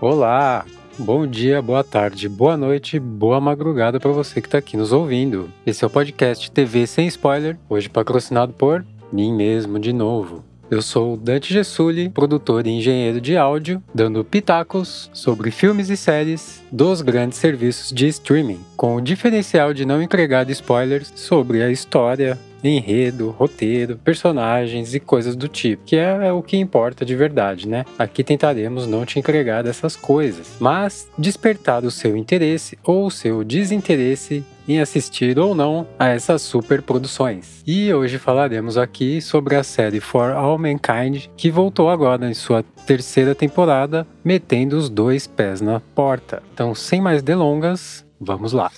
Olá, bom dia, boa tarde, boa noite, boa madrugada para você que está aqui nos ouvindo. Esse é o podcast TV Sem Spoiler, hoje patrocinado por mim mesmo de novo. Eu sou Dante Gessulli, produtor e engenheiro de áudio, dando pitacos sobre filmes e séries dos grandes serviços de streaming, com o diferencial de não entregar spoilers sobre a história, enredo, roteiro, personagens e coisas do tipo, que é o que importa de verdade, né? Aqui tentaremos não te entregar dessas coisas, mas despertar o seu interesse ou o seu desinteresse em assistir ou não a essas super produções. E hoje falaremos aqui sobre a série For All Mankind, que voltou agora em sua terceira temporada, metendo os dois pés na porta. Então, sem mais delongas, vamos lá.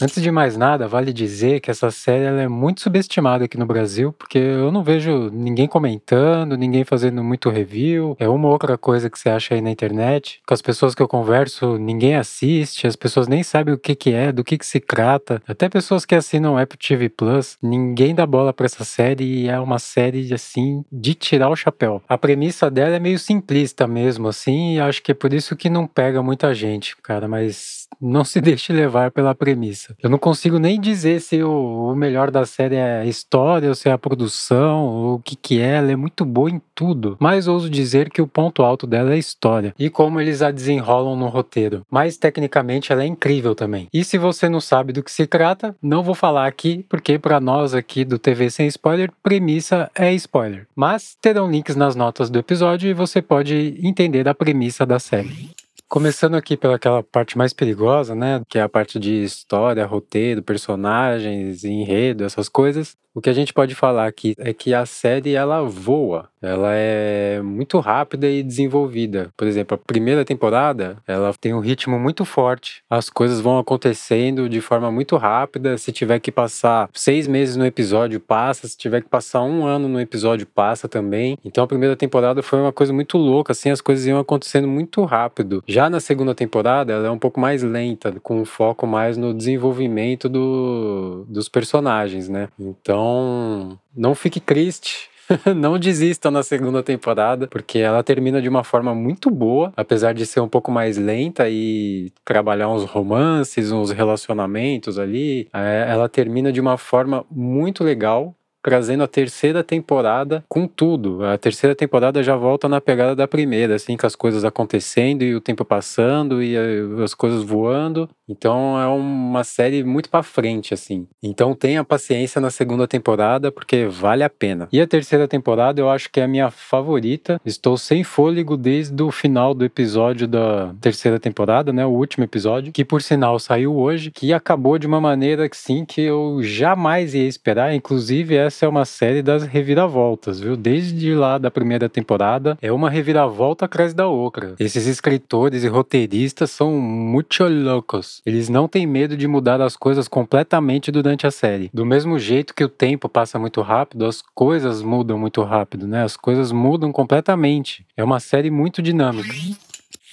Antes de mais nada, vale dizer que essa série é muito subestimada aqui no Brasil, porque eu não vejo ninguém comentando, ninguém fazendo muito review. É uma outra coisa que você acha aí na internet. Com as pessoas que eu converso, ninguém assiste, as pessoas nem sabem o que, que é, do que, que se trata. Até pessoas que assinam Apple TV Plus, ninguém dá bola para essa série e é uma série assim de tirar o chapéu. A premissa dela é meio simplista mesmo, assim, e acho que é por isso que não pega muita gente, cara, mas não se deixe levar pela premissa. Eu não consigo nem dizer se o, o melhor da série é a história, ou se é a produção, ou o que que é. Ela é muito boa em tudo. Mas ouso dizer que o ponto alto dela é a história e como eles a desenrolam no roteiro. Mas tecnicamente ela é incrível também. E se você não sabe do que se trata, não vou falar aqui, porque para nós aqui do TV Sem Spoiler, premissa é spoiler. Mas terão links nas notas do episódio e você pode entender a premissa da série. Começando aqui pelaquela parte mais perigosa, né? Que é a parte de história, roteiro, personagens, enredo, essas coisas. O que a gente pode falar aqui é que a série ela voa, ela é muito rápida e desenvolvida. Por exemplo, a primeira temporada ela tem um ritmo muito forte, as coisas vão acontecendo de forma muito rápida. Se tiver que passar seis meses no episódio, passa. Se tiver que passar um ano no episódio, passa também. Então a primeira temporada foi uma coisa muito louca, assim, as coisas iam acontecendo muito rápido. Já na segunda temporada, ela é um pouco mais lenta, com um foco mais no desenvolvimento do, dos personagens, né? Então então, não fique triste. não desista na segunda temporada, porque ela termina de uma forma muito boa, apesar de ser um pouco mais lenta e trabalhar uns romances, uns relacionamentos ali. É, ela termina de uma forma muito legal trazendo a terceira temporada com tudo. A terceira temporada já volta na pegada da primeira, assim, com as coisas acontecendo e o tempo passando e as coisas voando. Então é uma série muito para frente, assim. Então tenha paciência na segunda temporada, porque vale a pena. E a terceira temporada eu acho que é a minha favorita. Estou sem fôlego desde o final do episódio da terceira temporada, né? O último episódio, que por sinal saiu hoje, que acabou de uma maneira que sim, que eu jamais ia esperar. Inclusive, essa é uma série das reviravoltas, viu? Desde lá da primeira temporada, é uma reviravolta atrás da outra. Esses escritores e roteiristas são muito loucos. Eles não têm medo de mudar as coisas completamente durante a série. Do mesmo jeito que o tempo passa muito rápido, as coisas mudam muito rápido, né? As coisas mudam completamente. É uma série muito dinâmica.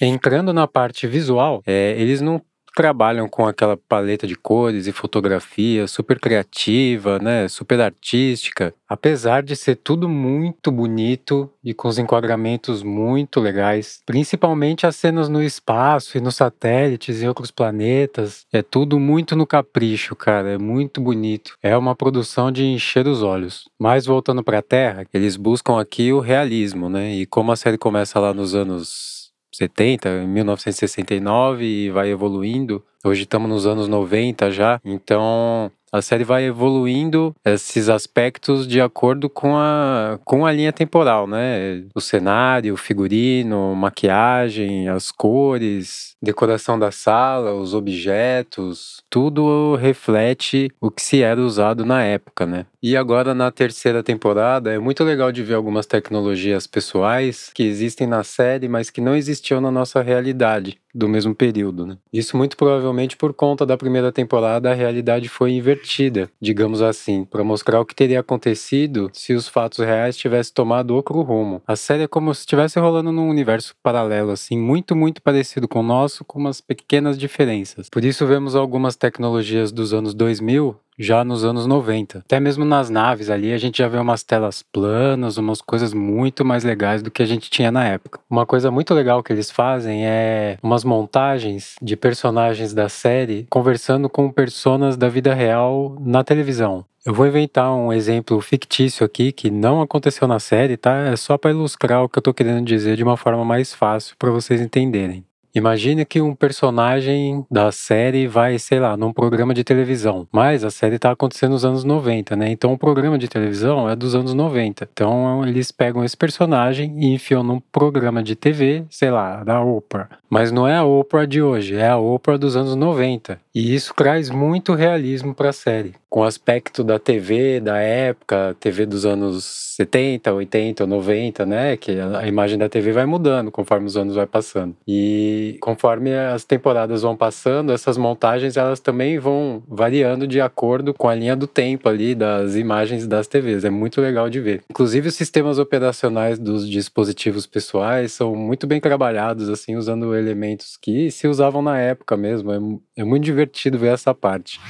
Entrando na parte visual, é, eles não trabalham com aquela paleta de cores e fotografia super criativa, né, super artística, apesar de ser tudo muito bonito e com os enquadramentos muito legais, principalmente as cenas no espaço e nos satélites e outros planetas, é tudo muito no capricho, cara, é muito bonito. É uma produção de encher os olhos. Mas voltando para a Terra, eles buscam aqui o realismo, né? E como a série começa lá nos anos 70, 1969 e vai evoluindo. Hoje estamos nos anos 90 já, então a série vai evoluindo esses aspectos de acordo com a, com a linha temporal, né? O cenário, o figurino, maquiagem, as cores, decoração da sala, os objetos, tudo reflete o que se era usado na época, né? E agora na terceira temporada é muito legal de ver algumas tecnologias pessoais que existem na série, mas que não existiam na nossa realidade do mesmo período. Né? Isso muito provavelmente por conta da primeira temporada a realidade foi invertida, digamos assim, para mostrar o que teria acontecido se os fatos reais tivessem tomado outro rumo. A série é como se estivesse rolando num universo paralelo, assim, muito, muito parecido com o nosso, com umas pequenas diferenças. Por isso vemos algumas tecnologias dos anos 2000 já nos anos 90. Até mesmo nas naves ali a gente já vê umas telas planas, umas coisas muito mais legais do que a gente tinha na época. Uma coisa muito legal que eles fazem é umas montagens de personagens da série conversando com personas da vida real na televisão. Eu vou inventar um exemplo fictício aqui que não aconteceu na série, tá? É só para ilustrar o que eu tô querendo dizer de uma forma mais fácil para vocês entenderem. Imagine que um personagem da série vai, sei lá, num programa de televisão. Mas a série está acontecendo nos anos 90, né? Então o programa de televisão é dos anos 90. Então eles pegam esse personagem e enfiam num programa de TV, sei lá, da Oprah. Mas não é a Oprah de hoje, é a Oprah dos anos 90. E isso traz muito realismo para a série. Com o aspecto da TV da época, TV dos anos 70, 80, 90, né? Que a imagem da TV vai mudando conforme os anos vai passando. E conforme as temporadas vão passando, essas montagens elas também vão variando de acordo com a linha do tempo ali das imagens das TVs. É muito legal de ver. Inclusive os sistemas operacionais dos dispositivos pessoais são muito bem trabalhados, assim, usando elementos que se usavam na época mesmo. É, é muito divertido ver essa parte.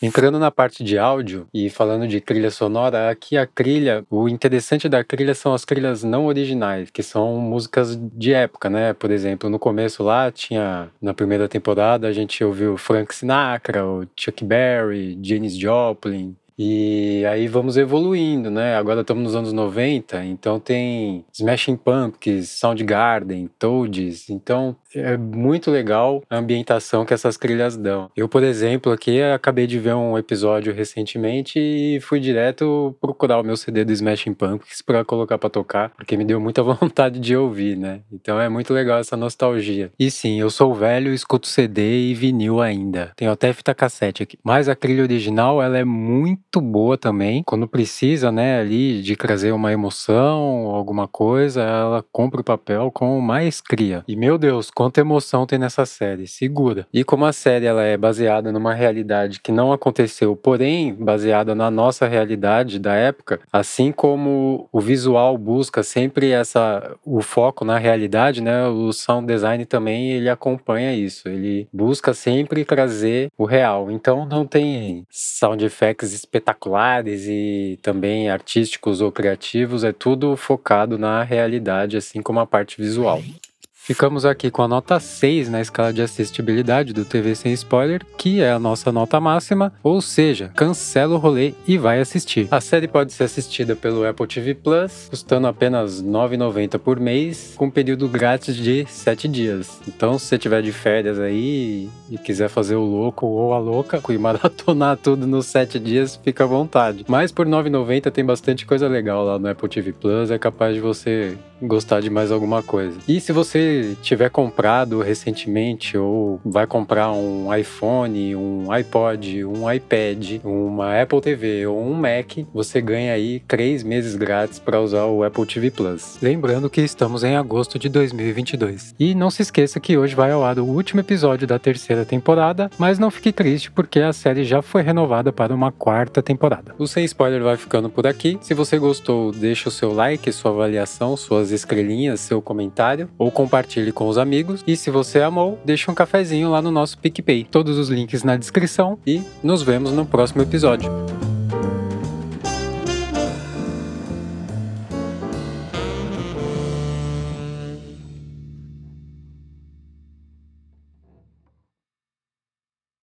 Entrando na parte de áudio e falando de trilha sonora, aqui a trilha, o interessante da trilha são as trilhas não originais, que são músicas de época, né? Por exemplo, no começo lá tinha, na primeira temporada, a gente ouviu Frank Sinatra, o Chuck Berry, Janis Joplin, e aí vamos evoluindo, né? Agora estamos nos anos 90, então tem Smashing Pumpkins, Soundgarden, Toads. Então é muito legal a ambientação que essas trilhas dão. Eu, por exemplo, aqui acabei de ver um episódio recentemente e fui direto procurar o meu CD do Smashing Pumpkins para colocar para tocar, porque me deu muita vontade de ouvir, né? Então é muito legal essa nostalgia. E sim, eu sou velho, escuto CD e vinil ainda. Tenho até fita cassete aqui. Mas a trilha original, ela é muito muito boa também. Quando precisa, né, ali de trazer uma emoção, alguma coisa, ela compra o papel com mais cria. E meu Deus, quanta emoção tem nessa série, segura. E como a série ela é baseada numa realidade que não aconteceu, porém baseada na nossa realidade da época, assim como o visual busca sempre essa o foco na realidade, né, o sound design também ele acompanha isso. Ele busca sempre trazer o real. Então não tem sound effects específicos espetaculares e também artísticos ou criativos, é tudo focado na realidade, assim como a parte visual. Ficamos aqui com a nota 6 na escala de assistibilidade do TV Sem Spoiler, que é a nossa nota máxima, ou seja, cancela o rolê e vai assistir. A série pode ser assistida pelo Apple TV Plus, custando apenas R$ 9,90 por mês, com período grátis de 7 dias. Então, se você tiver de férias aí e quiser fazer o louco ou a louca e maratonar tudo nos 7 dias, fica à vontade. Mas por R$ 9,90 tem bastante coisa legal lá no Apple TV Plus, é capaz de você gostar de mais alguma coisa. E se você tiver comprado recentemente ou vai comprar um iPhone, um iPod, um iPad, uma Apple TV ou um Mac, você ganha aí três meses grátis para usar o Apple TV Plus. Lembrando que estamos em agosto de 2022. E não se esqueça que hoje vai ao ar o último episódio da terceira temporada, mas não fique triste porque a série já foi renovada para uma quarta temporada. O Sem Spoiler vai ficando por aqui. Se você gostou, deixa o seu like, sua avaliação, suas suas estrelinhas, seu comentário ou compartilhe com os amigos. E se você amou, deixe um cafezinho lá no nosso PicPay. Todos os links na descrição e nos vemos no próximo episódio.